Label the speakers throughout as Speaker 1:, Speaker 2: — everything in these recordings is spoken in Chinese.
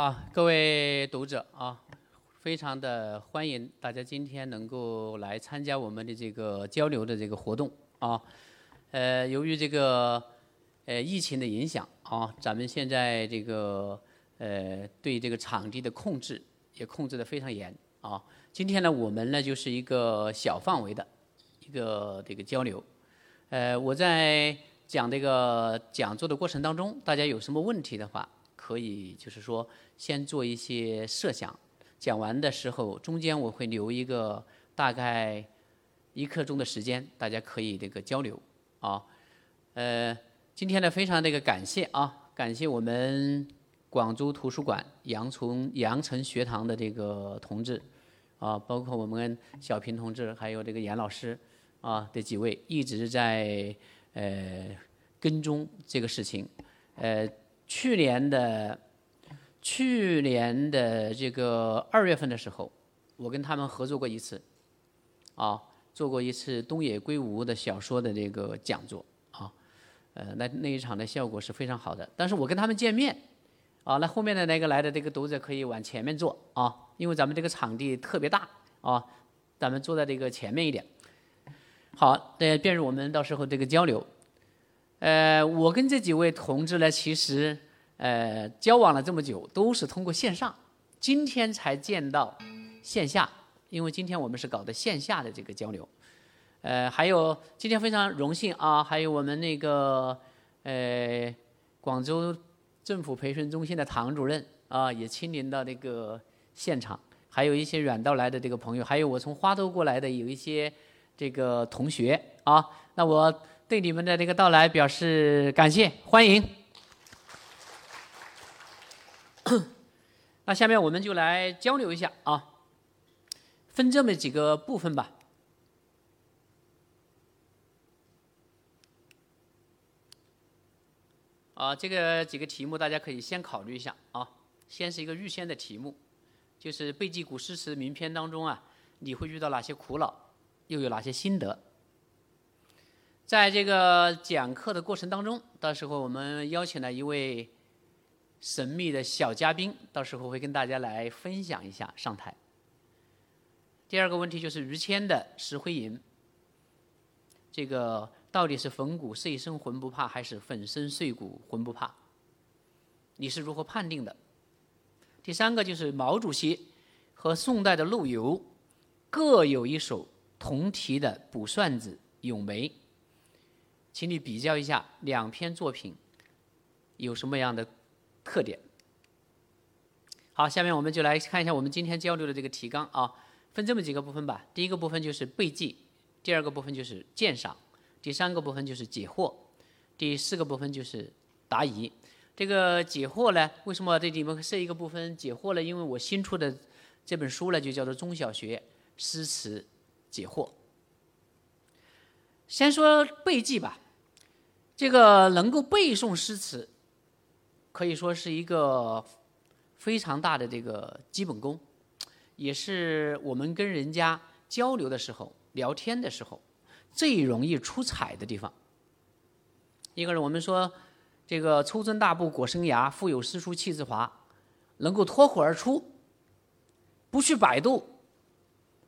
Speaker 1: 啊，各位读者啊，非常的欢迎大家今天能够来参加我们的这个交流的这个活动啊。呃，由于这个呃疫情的影响啊，咱们现在这个呃对这个场地的控制也控制的非常严啊。今天呢，我们呢就是一个小范围的一个这个交流。呃，我在讲这个讲座的过程当中，大家有什么问题的话，可以就是说。先做一些设想，讲完的时候，中间我会留一个大概一刻钟的时间，大家可以这个交流啊。呃，今天呢，非常这个感谢啊，感谢我们广州图书馆杨从杨城学堂的这个同志啊，包括我们小平同志，还有这个严老师啊这几位，一直在呃跟踪这个事情。呃，去年的。去年的这个二月份的时候，我跟他们合作过一次，啊，做过一次东野圭吾的小说的这个讲座，啊，呃，那那一场的效果是非常好的。但是我跟他们见面，啊，那后面的那个来的这个读者可以往前面坐，啊，因为咱们这个场地特别大，啊，咱们坐在这个前面一点。好，呃，便于我们到时候这个交流。呃，我跟这几位同志呢，其实。呃，交往了这么久，都是通过线上，今天才见到线下，因为今天我们是搞的线下的这个交流。呃，还有今天非常荣幸啊，还有我们那个呃广州政府培训中心的唐主任啊，也亲临到这个现场，还有一些远道来的这个朋友，还有我从花都过来的有一些这个同学啊，那我对你们的这个到来表示感谢，欢迎。那下面我们就来交流一下啊，分这么几个部分吧。啊，这个几个题目大家可以先考虑一下啊。先是一个预先的题目，就是背记古诗词名篇当中啊，你会遇到哪些苦恼，又有哪些心得？在这个讲课的过程当中，到时候我们邀请了一位。神秘的小嘉宾，到时候会跟大家来分享一下上台。第二个问题就是于谦的《石灰吟》，这个到底是粉骨碎身魂不怕，还是粉身碎骨魂不怕？你是如何判定的？第三个就是毛主席和宋代的陆游各有一首同题的《卜算子·咏梅》，请你比较一下两篇作品有什么样的？特点。好，下面我们就来看一下我们今天交流的这个提纲啊，分这么几个部分吧。第一个部分就是背记，第二个部分就是鉴赏，第三个部分就是解惑，第四个部分就是答疑。这个解惑呢，为什么这里面设一个部分解惑呢？因为我新出的这本书呢，就叫做《中小学诗词解惑》。先说背记吧，这个能够背诵诗词。可以说是一个非常大的这个基本功，也是我们跟人家交流的时候、聊天的时候最容易出彩的地方。一个人，我们说这个出征大布裹生涯，腹有诗书气自华，能够脱口而出，不去百度，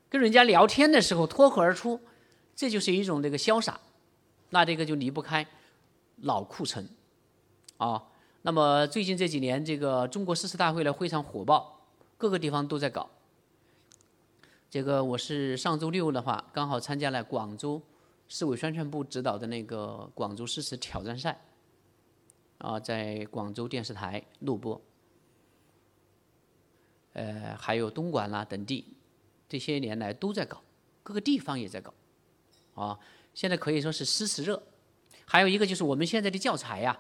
Speaker 1: 跟人家聊天的时候脱口而出，这就是一种这个潇洒。那这个就离不开老库存啊。那么最近这几年，这个中国诗词大会呢非常火爆，各个地方都在搞。这个我是上周六的话，刚好参加了广州市委宣传部指导的那个广州诗词挑战赛，啊，在广州电视台录播。呃，还有东莞啦等地，这些年来都在搞，各个地方也在搞，啊，现在可以说是诗词热。还有一个就是我们现在的教材呀。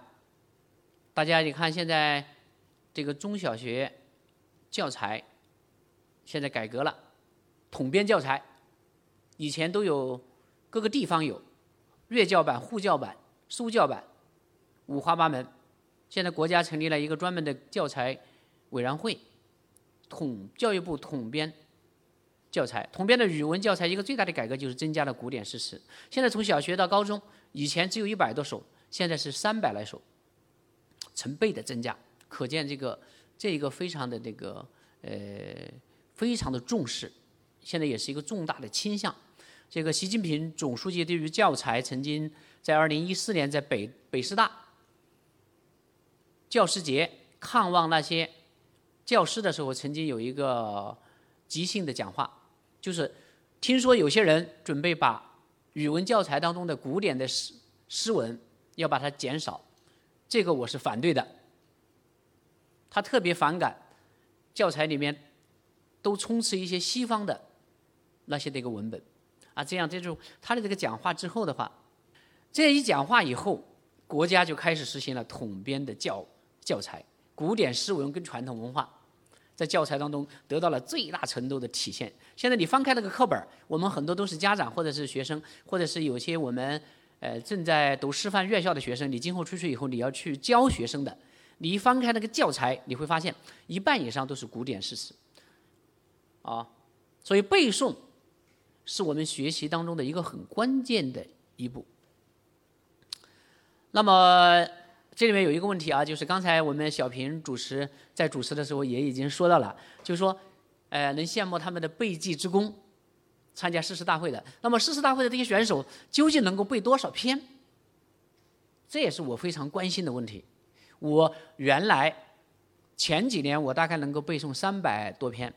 Speaker 1: 大家你看，现在这个中小学教材现在改革了，统编教材，以前都有各个地方有粤教版、沪教版、苏教版，五花八门。现在国家成立了一个专门的教材委员会，统教育部统编教材。统编的语文教材一个最大的改革就是增加了古典诗词。现在从小学到高中，以前只有一百多首，现在是三百来首。成倍的增加，可见这个这一个非常的这个呃非常的重视，现在也是一个重大的倾向。这个习近平总书记对于教材曾经在二零一四年在北北师大教师节看望那些教师的时候，曾经有一个即兴的讲话，就是听说有些人准备把语文教材当中的古典的诗诗文要把它减少，这个我是反对的。他特别反感教材里面都充斥一些西方的那些的一个文本。啊，这样这种他的这个讲话之后的话，这一讲话以后，国家就开始实行了统编的教教材，古典诗文跟传统文化在教材当中得到了最大程度的体现。现在你翻开那个课本，我们很多都是家长或者是学生，或者是有些我们呃正在读师范院校的学生，你今后出去以后你要去教学生的，你一翻开那个教材，你会发现一半以上都是古典诗词，啊，所以背诵。是我们学习当中的一个很关键的一步。那么这里面有一个问题啊，就是刚才我们小平主持在主持的时候也已经说到了，就是说，呃，能羡慕他们的背记之功，参加诗词大会的。那么诗词大会的这些选手究竟能够背多少篇？这也是我非常关心的问题。我原来前几年我大概能够背诵三百多篇，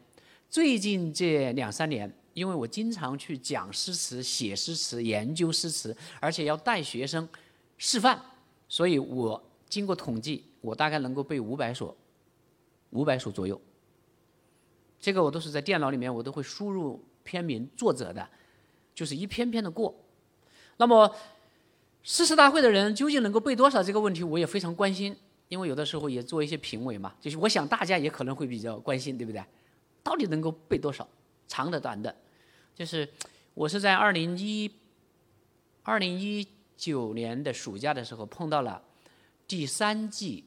Speaker 1: 最近这两三年。因为我经常去讲诗词、写诗词、研究诗词，而且要带学生示范，所以我经过统计，我大概能够背五百首，五百首左右。这个我都是在电脑里面，我都会输入篇名、作者的，就是一篇篇的过。那么诗词大会的人究竟能够背多少？这个问题我也非常关心，因为有的时候也做一些评委嘛，就是我想大家也可能会比较关心，对不对？到底能够背多少？长的、短的？就是我是在二零一二零一九年的暑假的时候碰到了第三季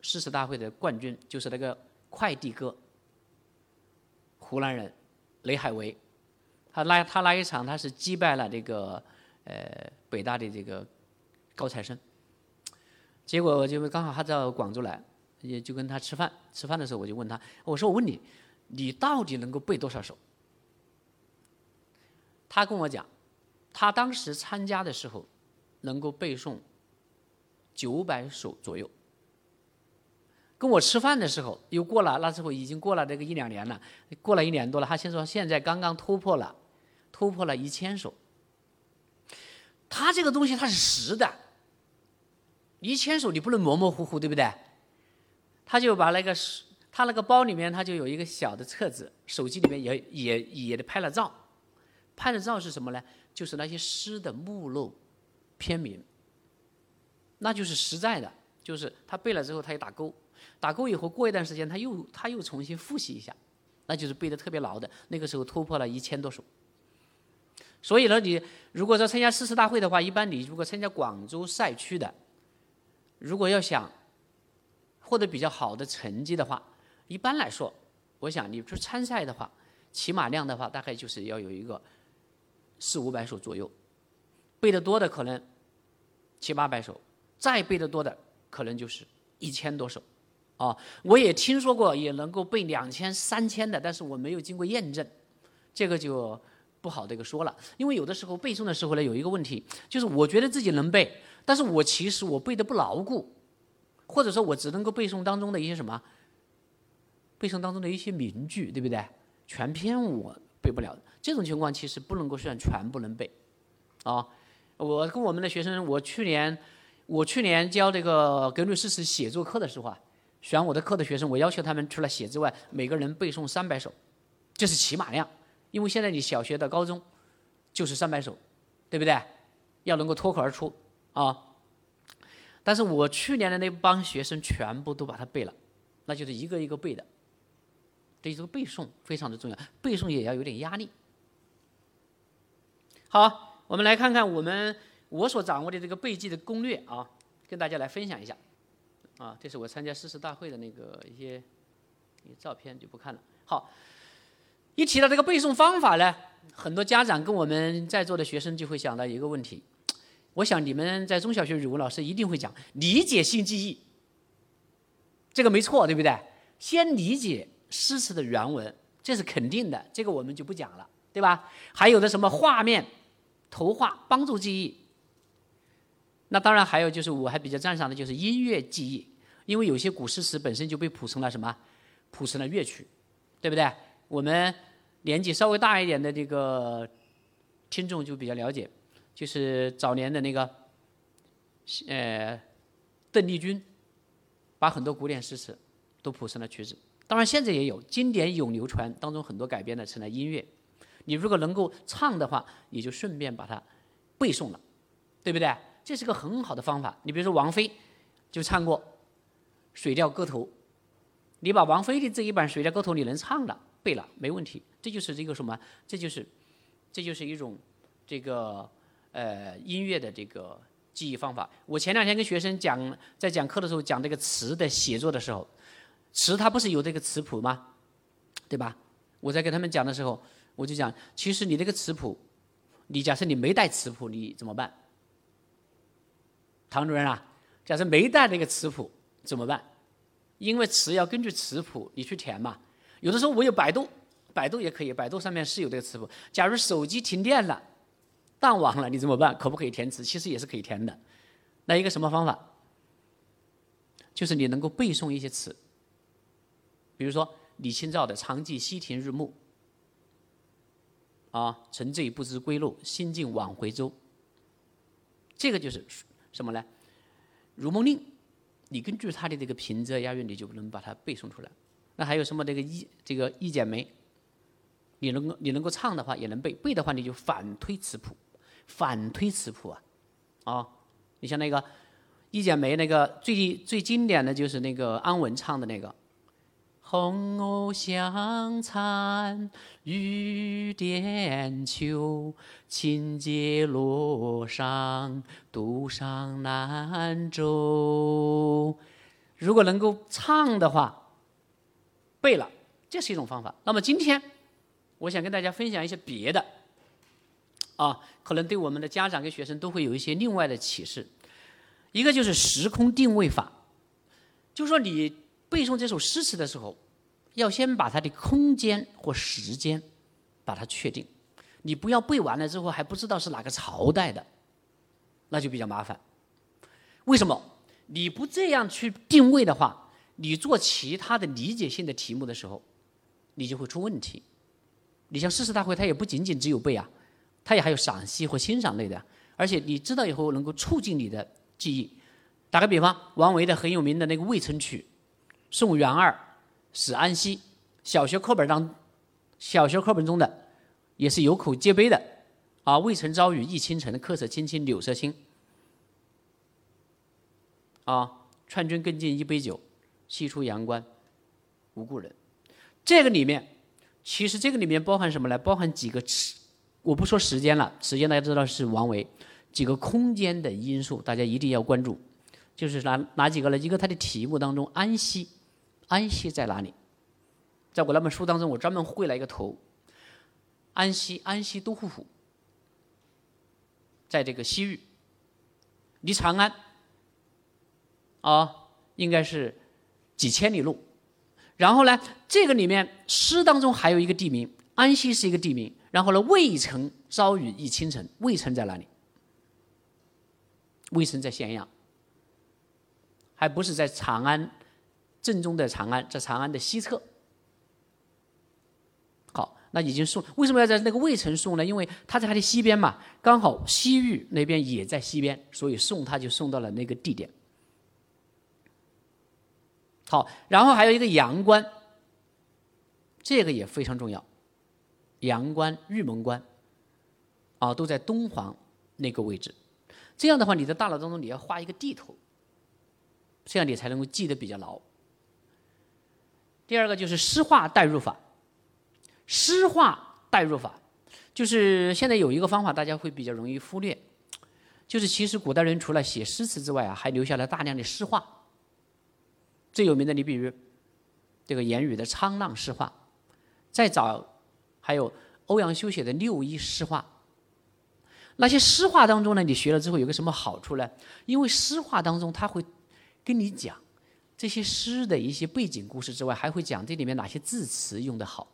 Speaker 1: 诗词大会的冠军，就是那个快递哥，湖南人雷海为，他那他那一场他是击败了这个呃北大的这个高材生，结果就刚好他到广州来，也就跟他吃饭，吃饭的时候我就问他，我说我问你，你到底能够背多少首？他跟我讲，他当时参加的时候，能够背诵九百首左右。跟我吃饭的时候，又过了那时候已经过了这个一两年了，过了一年多了。他先说现在刚刚突破了，突破了一千首。他这个东西它是实的，一千首你不能模模糊糊，对不对？他就把那个他那个包里面他就有一个小的册子，手机里面也也也拍了照。拍的照是什么呢？就是那些诗的目录、篇名，那就是实在的。就是他背了之后，他又打勾，打勾以后过一段时间，他又他又重新复习一下，那就是背的特别牢的。那个时候突破了一千多首。所以呢，你如果说参加诗词大会的话，一般你如果参加广州赛区的，如果要想获得比较好的成绩的话，一般来说，我想你去参赛的话，起码量的话，大概就是要有一个。四五百首左右，背得多的可能七八百首，再背得多的可能就是一千多首，啊，我也听说过也能够背两千、三千的，但是我没有经过验证，这个就不好这个说了。因为有的时候背诵的时候呢，有一个问题，就是我觉得自己能背，但是我其实我背的不牢固，或者说我只能够背诵当中的一些什么，背诵当中的一些名句，对不对？全篇我。背不了这种情况，其实不能够算全部能背，啊，我跟我们的学生，我去年我去年教这个格律诗词写作课的时候啊，选我的课的学生，我要求他们除了写之外，每个人背诵三百首，这是起码量，因为现在你小学到高中就是三百首，对不对？要能够脱口而出啊。但是我去年的那帮学生全部都把它背了，那就是一个一个背的。所以这个背诵非常的重要，背诵也要有点压力。好，我们来看看我们我所掌握的这个背记的攻略啊，跟大家来分享一下。啊，这是我参加诗词大会的那个一些一些照片，就不看了。好，一提到这个背诵方法呢，很多家长跟我们在座的学生就会想到一个问题。我想你们在中小学语文老师一定会讲理解性记忆，这个没错，对不对？先理解诗词的原文，这是肯定的，这个我们就不讲了，对吧？还有的什么画面、图画帮助记忆。那当然还有就是我还比较赞赏的就是音乐记忆，因为有些古诗词本身就被谱成了什么，谱成了乐曲，对不对？我们年纪稍微大一点的这个听众就比较了解，就是早年的那个，呃，邓丽君，把很多古典诗词都谱成了曲子。当然现在也有经典永流传当中很多改编的成了音乐。你如果能够唱的话，你就顺便把它背诵了，对不对？这是个很好的方法。你比如说王菲就唱过《水调歌头》，你把王菲的这一版《水调歌头》你能唱了。背了没问题，这就是这个什么？这就是，这就是一种这个呃音乐的这个记忆方法。我前两天跟学生讲，在讲课的时候讲这个词的写作的时候，词它不是有这个词谱吗？对吧？我在跟他们讲的时候，我就讲，其实你这个词谱，你假设你没带词谱，你怎么办？唐主任啊，假设没带那个词谱怎么办？因为词要根据词谱你去填嘛。有的时候我有百度，百度也可以，百度上面是有这个词谱。假如手机停电了、断网了，你怎么办？可不可以填词？其实也是可以填的。那一个什么方法？就是你能够背诵一些词，比如说李清照的“常记溪亭日暮”，啊，“沉醉不知归路，心境往回舟”。这个就是什么呢？《如梦令》，你根据他的这个平仄押韵，你就能把它背诵出来。那还有什么这个一这个一剪梅，你能够你能够唱的话也能背，背的话你就反推词谱，反推词谱啊，啊，你像那个一剪梅那个最最经典的就是那个安文唱的那个，红藕香残玉簟秋，轻解罗裳独上南州。如果能够唱的话。背了，这是一种方法。那么今天，我想跟大家分享一些别的，啊，可能对我们的家长跟学生都会有一些另外的启示。一个就是时空定位法，就说你背诵这首诗词的时候，要先把它的空间或时间把它确定。你不要背完了之后还不知道是哪个朝代的，那就比较麻烦。为什么？你不这样去定位的话。你做其他的理解性的题目的时候，你就会出问题。你像诗词大会，它也不仅仅只有背啊，它也还有赏析或欣赏类的。而且你知道以后能够促进你的记忆。打个比方，王维的很有名的那个《渭城曲》，送元二，使安西，小学课本当，小学课本中的也是有口皆碑的啊。渭城朝雨浥轻尘，客舍青青柳色新。啊，劝君更尽一杯酒。西出阳关无故人，这个里面其实这个里面包含什么呢？包含几个词，我不说时间了，时间大家知道是王维。几个空间的因素，大家一定要关注，就是哪哪几个呢？一个它的题目当中，安息，安息在哪里？在我那本书当中，我专门绘了一个图，安息，安息都护府，在这个西域，离长安啊，应该是。几千里路，然后呢，这个里面诗当中还有一个地名，安西是一个地名。然后呢，渭城朝雨浥轻尘，渭城在哪里？渭城在咸阳，还不是在长安正宗的长安，在长安的西侧。好，那已经送，为什么要在那个渭城送呢？因为他在他的西边嘛，刚好西域那边也在西边，所以送他就送到了那个地点。好，然后还有一个阳关，这个也非常重要。阳关、玉门关，啊，都在敦煌那个位置。这样的话，你的大脑当中你要画一个地图，这样你才能够记得比较牢。第二个就是诗画代入法，诗画代入法就是现在有一个方法，大家会比较容易忽略，就是其实古代人除了写诗词之外啊，还留下了大量的诗画。最有名的，你比如这个言语的《沧浪诗话》，再早还有欧阳修写的《六一诗话》。那些诗画当中呢，你学了之后有个什么好处呢？因为诗画当中他会跟你讲这些诗的一些背景故事之外，还会讲这里面哪些字词用得好。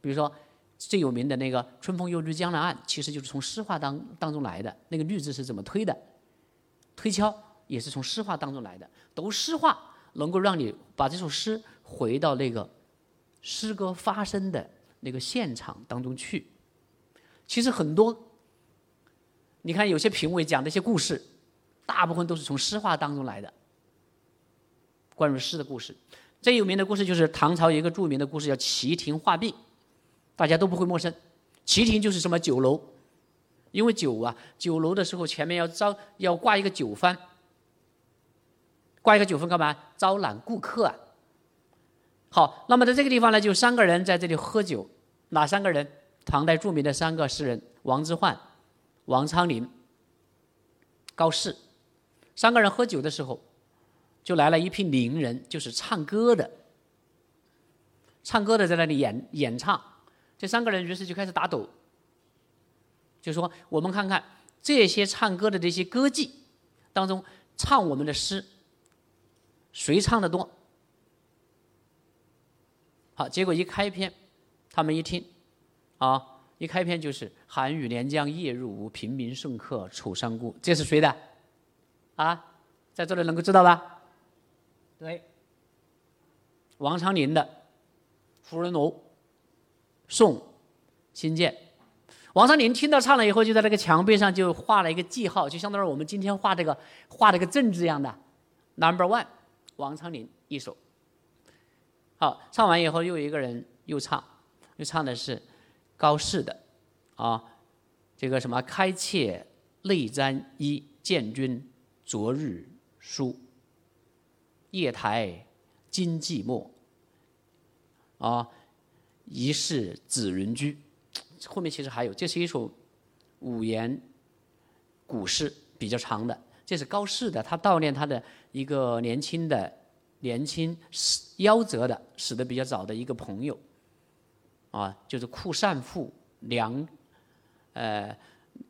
Speaker 1: 比如说最有名的那个“春风又绿江南岸”，其实就是从诗话当当中来的。那个“绿”字是怎么推的？推敲也是从诗话当中来的。读诗话能够让你把这首诗回到那个诗歌发生的那个现场当中去。其实很多，你看有些评委讲的一些故事，大部分都是从诗话当中来的。关于诗的故事，最有名的故事就是唐朝一个著名的故事，叫齐亭画壁，大家都不会陌生。齐亭就是什么酒楼，因为酒啊，酒楼的时候前面要招要挂一个酒幡，挂一个酒幡干嘛？招揽顾客啊。好，那么在这个地方呢，就三个人在这里喝酒，哪三个人？唐代著名的三个诗人王之涣、王昌龄、高适，三个人喝酒的时候。就来了一批伶人，就是唱歌的，唱歌的在那里演演唱。这三个人于是就开始打赌，就说我们看看这些唱歌的这些歌妓当中，唱我们的诗，谁唱的多？好，结果一开篇，他们一听，啊，一开篇就是“寒雨连江夜入吴，平明送客楚山孤”，这是谁的？啊，在座的能够知道吧？对，王昌龄的《芙蓉楼送新建》，王昌龄听到唱了以后，就在那个墙壁上就画了一个记号，就相当于我们今天画这个画这个正字一样的。Number one，王昌龄一首。好，唱完以后又一个人又唱，又唱的是高适的啊，这个什么“开妾内沾衣，见君昨日书”。夜台今寂寞，啊，疑是子云居。后面其实还有，这是一首五言古诗，比较长的。这是高适的，他悼念他的一个年轻的、年轻死夭折的、死的比较早的一个朋友，啊，就是库善父梁，呃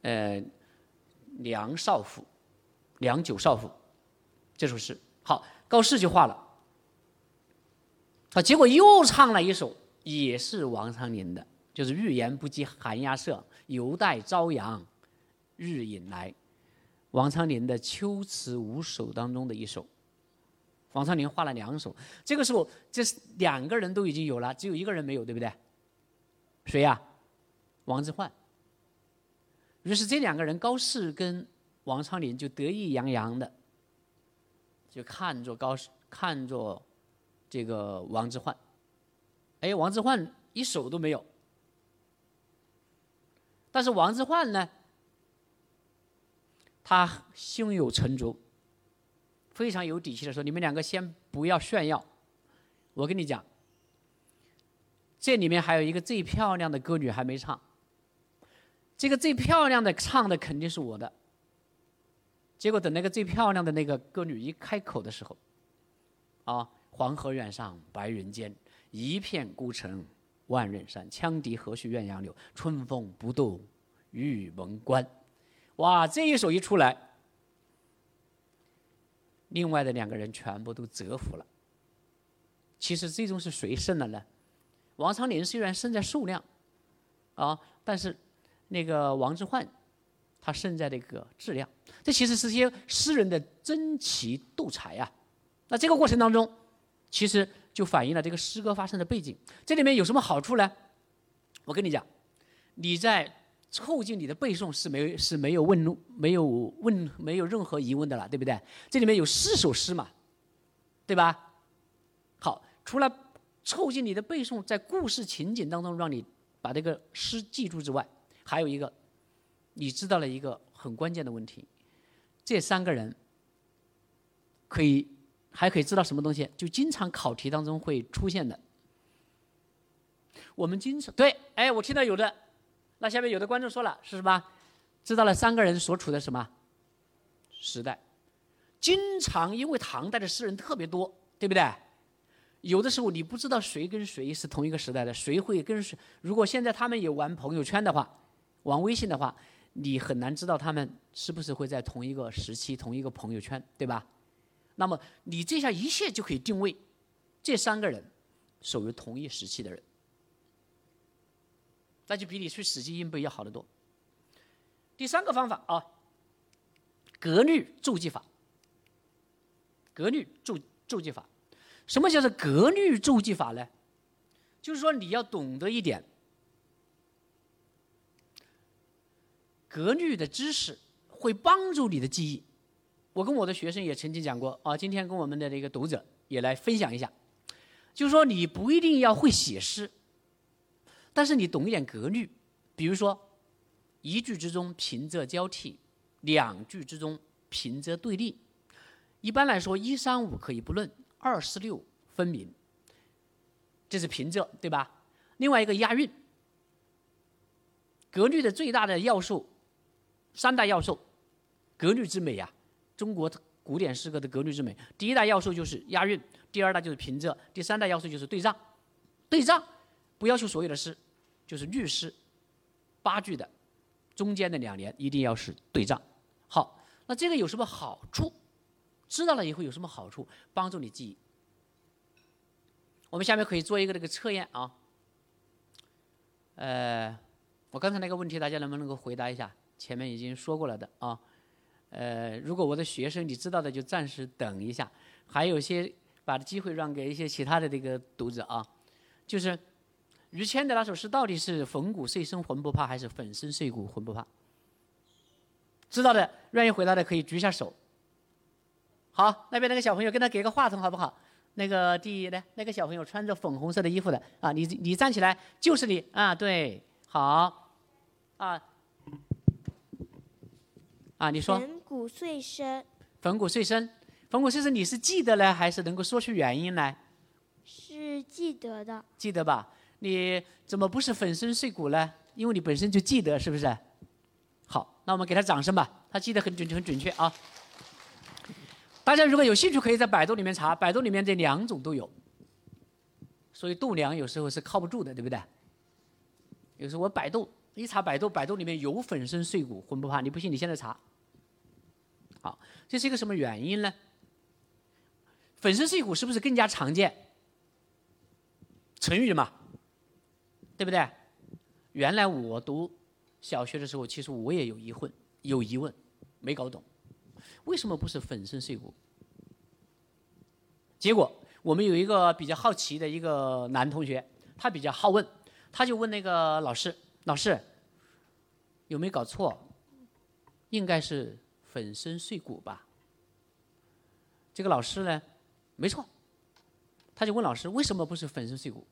Speaker 1: 呃梁少府，梁九少府，这首诗好。高适就画了，啊，结果又唱了一首，也是王昌龄的，就是“欲言不及寒鸦色，犹待朝阳日影来”。王昌龄的《秋词五首》当中的一首，王昌龄画了两首。这个时候，这是两个人都已经有了，只有一个人没有，对不对？谁呀？王之涣。于是这两个人，高适跟王昌龄就得意洋洋的。就看着高，看着这个王之涣，哎，王之涣一首都没有。但是王之涣呢，他胸有成竹，非常有底气的说：“你们两个先不要炫耀，我跟你讲，这里面还有一个最漂亮的歌女还没唱，这个最漂亮的唱的肯定是我的。”结果等那个最漂亮的那个歌女一开口的时候，啊，黄河远上白云间，一片孤城万仞山，羌笛何须怨杨柳，春风不度玉门关。哇，这一首一出来，另外的两个人全部都折服了。其实最终是谁胜了呢？王昌龄虽然胜在数量，啊，但是那个王之涣。他胜在这个质量，这其实是些诗人的争奇斗才啊。那这个过程当中，其实就反映了这个诗歌发生的背景。这里面有什么好处呢？我跟你讲，你在凑近你的背诵是没是没有问路、没有问、没有任何疑问的了，对不对？这里面有四首诗嘛，对吧？好，除了凑近你的背诵，在故事情景当中让你把这个诗记住之外，还有一个。你知道了一个很关键的问题，这三个人可以还可以知道什么东西？就经常考题当中会出现的。我们经常对，哎，我听到有的，那下面有的观众说了是什么？知道了三个人所处的什么时代？经常因为唐代的诗人特别多，对不对？有的时候你不知道谁跟谁是同一个时代的，谁会跟谁？如果现在他们有玩朋友圈的话，玩微信的话。你很难知道他们是不是会在同一个时期、同一个朋友圈，对吧？那么你这下一切就可以定位这三个人属于同一时期的人，那就比你去死记硬背要好得多。第三个方法啊，格律注记法。格律注注记法，什么叫做格律注记法呢？就是说你要懂得一点格律的知识，会帮助你的记忆。我跟我的学生也曾经讲过啊，今天跟我们的这个读者也来分享一下，就是说你不一定要会写诗，但是你懂一点格律，比如说一句之中平仄交替，两句之中平仄对立。一般来说，一三五可以不论，二四六分明，这是平仄，对吧？另外一个押韵，格律的最大的要素，三大要素，格律之美呀。中国古典诗歌的格律之美，第一大要素就是押韵，第二大就是平仄，第三大要素就是对仗。对仗不要求所有的诗，就是律诗，八句的，中间的两联一定要是对仗。好，那这个有什么好处？知道了以后有什么好处？帮助你记忆。我们下面可以做一个这个测验啊。呃，我刚才那个问题大家能不能够回答一下？前面已经说过了的啊。呃，如果我的学生你知道的就暂时等一下，还有些把机会让给一些其他的这个读者啊，就是于谦的那首诗到底是粉骨碎身魂不怕还是粉身碎骨魂不怕？知道的愿意回答的可以举一下手。好，那边那个小朋友跟他给个话筒好不好？那个第一呢，那个小朋友穿着粉红色的衣服的啊，你你站起来就是你啊，对，好，啊。啊，你说。
Speaker 2: 粉骨碎身。
Speaker 1: 粉骨碎身，粉骨碎身，你是记得呢，还是能够说出原因来？
Speaker 2: 是记得的。
Speaker 1: 记得吧？你怎么不是粉身碎骨呢？因为你本身就记得，是不是？好，那我们给他掌声吧，他记得很准很准确啊。大家如果有兴趣，可以在百度里面查，百度里面这两种都有。所以度量有时候是靠不住的，对不对？有时候我百度。一查百度，百度里面有粉身碎骨魂不怕，你不信你现在查。好，这是一个什么原因呢？粉身碎骨是不是更加常见？成语嘛，对不对？原来我读小学的时候，其实我也有疑问，有疑问，没搞懂，为什么不是粉身碎骨？结果我们有一个比较好奇的一个男同学，他比较好问，他就问那个老师。老师，有没有搞错？应该是粉身碎骨吧？这个老师呢，没错，他就问老师为什么不是粉身碎骨？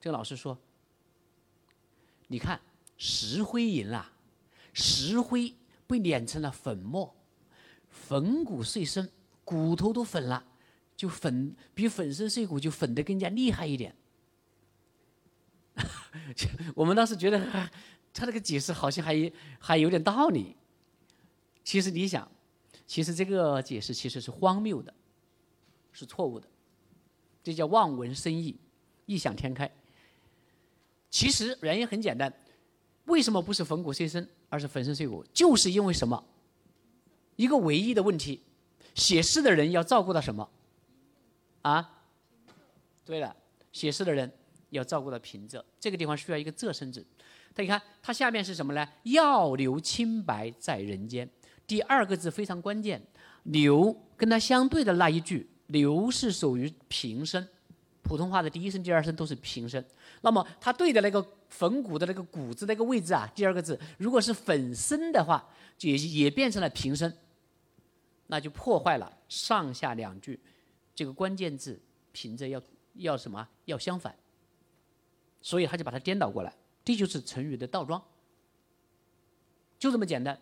Speaker 1: 这个老师说：“你看石灰银啊，石灰被碾成了粉末，粉骨碎身，骨头都粉了，就粉比粉身碎骨就粉的更加厉害一点。” 我们当时觉得他这个解释好像还还有点道理。其实你想，其实这个解释其实是荒谬的，是错误的，这叫望文生义，异想天开。其实原因很简单，为什么不是粉骨碎身，而是粉身碎骨？就是因为什么？一个唯一的问题，写诗的人要照顾到什么？啊？对了，写诗的人。要照顾到平仄，这个地方需要一个仄声字。但你看，它下面是什么呢？要留清白在人间。第二个字非常关键，留跟它相对的那一句，留是属于平声。普通话的第一声、第二声都是平声。那么它对的那个粉骨的那个骨字那个位置啊，第二个字如果是粉声的话，也也变成了平声，那就破坏了上下两句这个关键字平仄要要什么？要相反。所以他就把它颠倒过来，这就是成语的倒装，就这么简单。